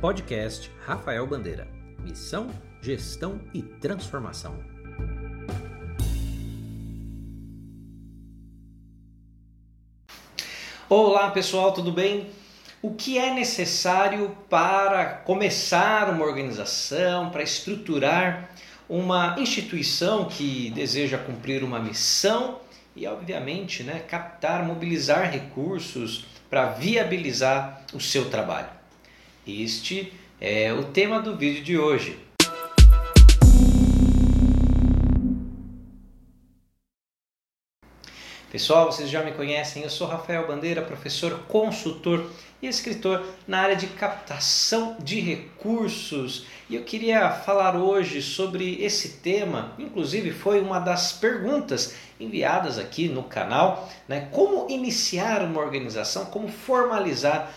Podcast Rafael Bandeira. Missão, gestão e transformação. Olá pessoal, tudo bem? O que é necessário para começar uma organização, para estruturar uma instituição que deseja cumprir uma missão e, obviamente, né, captar, mobilizar recursos para viabilizar o seu trabalho? Este é o tema do vídeo de hoje. Pessoal, vocês já me conhecem, eu sou Rafael Bandeira, professor, consultor e escritor na área de captação de recursos. E eu queria falar hoje sobre esse tema, inclusive foi uma das perguntas enviadas aqui no canal, né? Como iniciar uma organização, como formalizar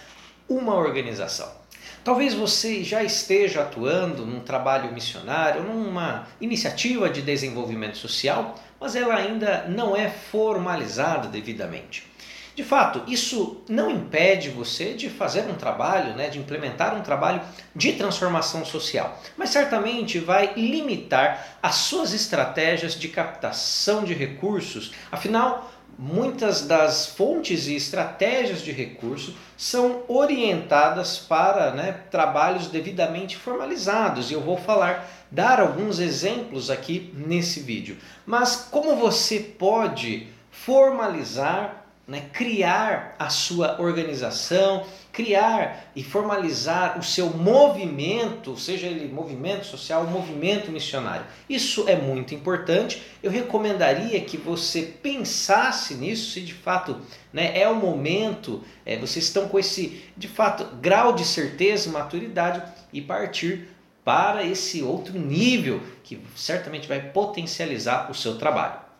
uma organização. Talvez você já esteja atuando num trabalho missionário, numa iniciativa de desenvolvimento social, mas ela ainda não é formalizada devidamente. De fato, isso não impede você de fazer um trabalho, né, de implementar um trabalho de transformação social, mas certamente vai limitar as suas estratégias de captação de recursos. Afinal, muitas das fontes e estratégias de recurso são orientadas para né, trabalhos devidamente formalizados e eu vou falar, dar alguns exemplos aqui nesse vídeo. Mas como você pode formalizar né, criar a sua organização, criar e formalizar o seu movimento, seja ele movimento social, movimento missionário. Isso é muito importante. Eu recomendaria que você pensasse nisso, se de fato né, é o momento, é, vocês estão com esse de fato grau de certeza maturidade e partir para esse outro nível que certamente vai potencializar o seu trabalho.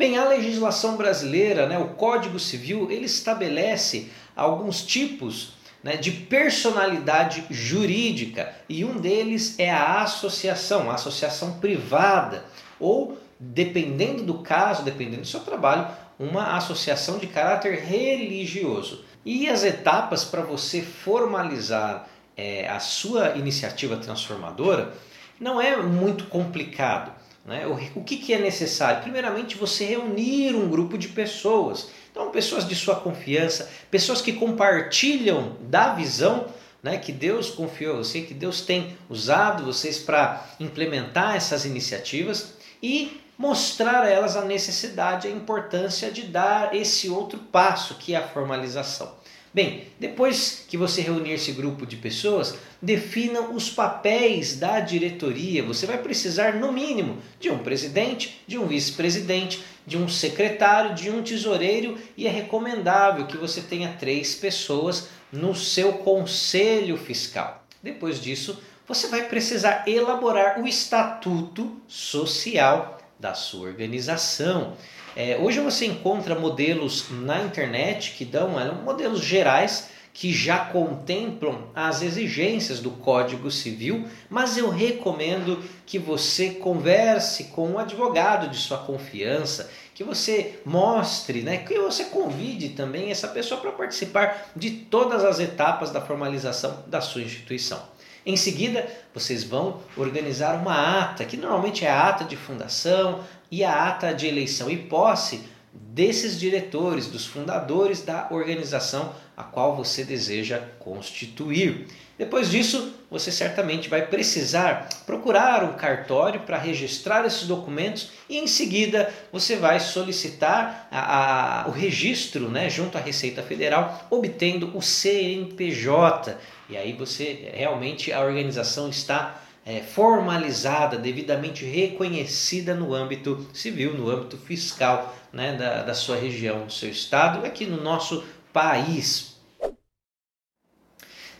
Bem, a legislação brasileira, né, o Código Civil, ele estabelece alguns tipos né, de personalidade jurídica e um deles é a associação, a associação privada ou, dependendo do caso, dependendo do seu trabalho, uma associação de caráter religioso. E as etapas para você formalizar é, a sua iniciativa transformadora não é muito complicado. Né? O, que, que é necessário? Primeiramente, você reunir um grupo de pessoas. Então, pessoas de sua confiança, pessoas que compartilham da visão né, que Deus confiou a você, que Deus tem usado vocês para implementar essas iniciativas e mostrar a elas a necessidade, a importância de dar esse outro passo que é a formalização. Bem, depois que você reunir esse grupo de pessoas, defina os papéis da diretoria. Você vai precisar, no mínimo, de um presidente, de um vice-presidente, de um secretário, de um tesoureiro e é recomendável que você tenha três pessoas no seu conselho fiscal. Depois disso, você vai precisar elaborar o estatuto social da sua organização. É, hoje você encontra modelos na internet que dão é, modelos gerais que já contemplam as exigências do Código Civil, mas eu recomendo que você converse com um advogado de sua confiança, que você mostre, né, que você convide também essa pessoa para participar de todas as etapas da formalização da sua instituição. Em seguida, vocês vão organizar uma ata, que normalmente é a ata de fundação e a ata de eleição e posse desses diretores, dos fundadores da organização a qual você deseja constituir. Depois disso, você certamente vai precisar procurar um cartório para registrar esses documentos e em seguida você vai solicitar a, a, o registro né, junto à Receita Federal, obtendo o CNPJ. E aí você realmente a organização está é, formalizada, devidamente reconhecida no âmbito civil, no âmbito fiscal né, da, da sua região, do seu estado, aqui no nosso país.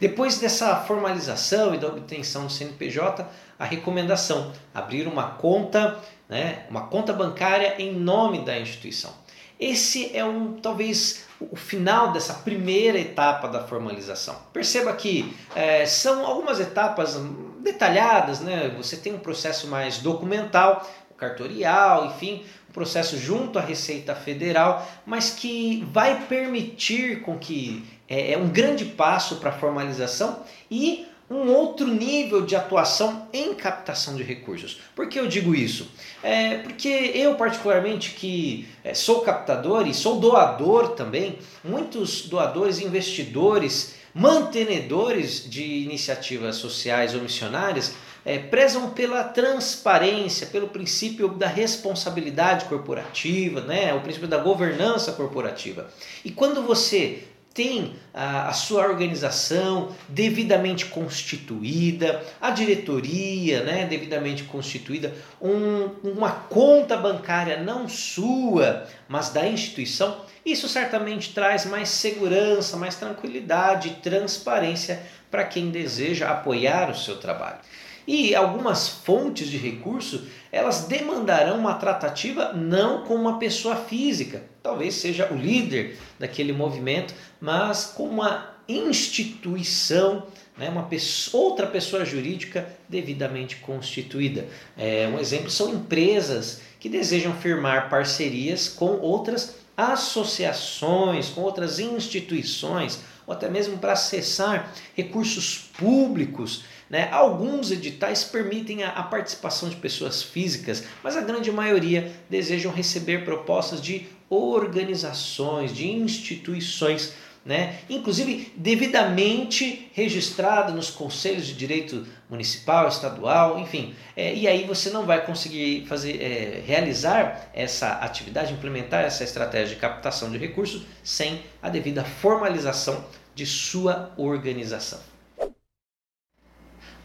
Depois dessa formalização e da obtenção do CNPJ, a recomendação abrir uma conta, né, uma conta bancária em nome da instituição. Esse é um talvez o final dessa primeira etapa da formalização. Perceba que é, são algumas etapas detalhadas, né? Você tem um processo mais documental, cartorial, enfim, um processo junto à Receita Federal, mas que vai permitir com que é, é um grande passo para a formalização e um outro nível de atuação em captação de recursos. Por que eu digo isso? É porque eu, particularmente, que é, sou captador e sou doador também, muitos doadores, investidores, mantenedores de iniciativas sociais ou missionárias é, prezam pela transparência, pelo princípio da responsabilidade corporativa, né, o princípio da governança corporativa. E quando você tem a, a, sua organização devidamente constituída, a diretoria né, devidamente constituída, um, uma conta bancária não sua, mas da instituição, isso certamente traz mais segurança, mais tranquilidade transparência para quem deseja apoiar o seu trabalho. E algumas fontes de recurso, elas demandarão uma tratativa não com uma pessoa física, talvez seja o líder daquele movimento, mas com uma instituição, né, uma pessoa, outra pessoa jurídica devidamente constituída. É, um exemplo são empresas que desejam firmar parcerias com outras associações, com outras instituições, ou até mesmo para acessar recursos públicos. Né? Alguns editais permitem a, a participação de pessoas físicas, mas a grande maioria desejam receber propostas de organizações, de instituições né? inclusive devidamente registrado nos conselhos de direito municipal, estadual, enfim. É, e aí você não vai conseguir fazer, é, realizar essa atividade, implementar essa estratégia de captação de recursos sem a devida formalização de sua organização.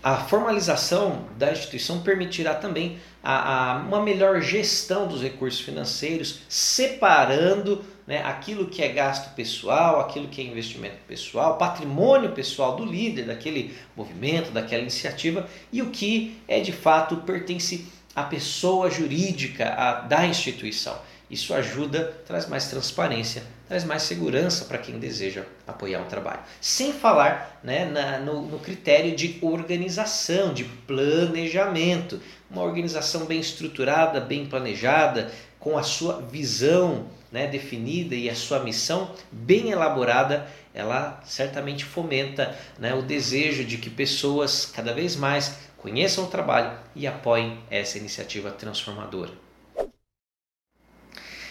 A formalização da instituição permitirá também a, a uma melhor gestão dos recursos financeiros, separando né, aquilo que é gasto pessoal, aquilo que é investimento pessoal, patrimônio pessoal do líder, daquele movimento, daquela iniciativa, e o que é de fato pertence à pessoa jurídica a, da instituição. Isso ajuda, traz mais transparência, traz mais segurança para quem deseja apoiar um trabalho. Sem falar né, na, no, no critério de organização, de planejamento. Uma organização bem estruturada, bem planejada, com a sua visão né, definida e a sua missão bem elaborada, ela certamente fomenta né, o desejo de que pessoas cada vez mais conheçam o trabalho e apoiem essa iniciativa transformadora.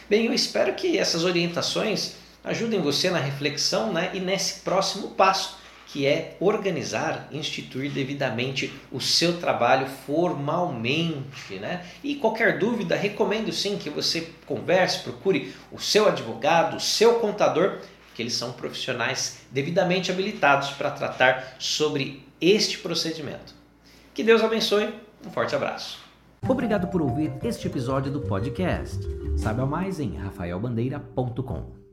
Bem, eu espero que essas orientações ajudem você na reflexão né, e nesse próximo passo, que é organizar, instituir devidamente o seu trabalho formalmente. Né? E qualquer dúvida, recomendo sim que você converse, procure o seu advogado, o seu contador, que eles são profissionais devidamente habilitados para tratar sobre este procedimento. Que Deus abençoe, um forte abraço. Obrigado por ouvir este episódio do podcast. Saiba mais em rafaelbandeira.com.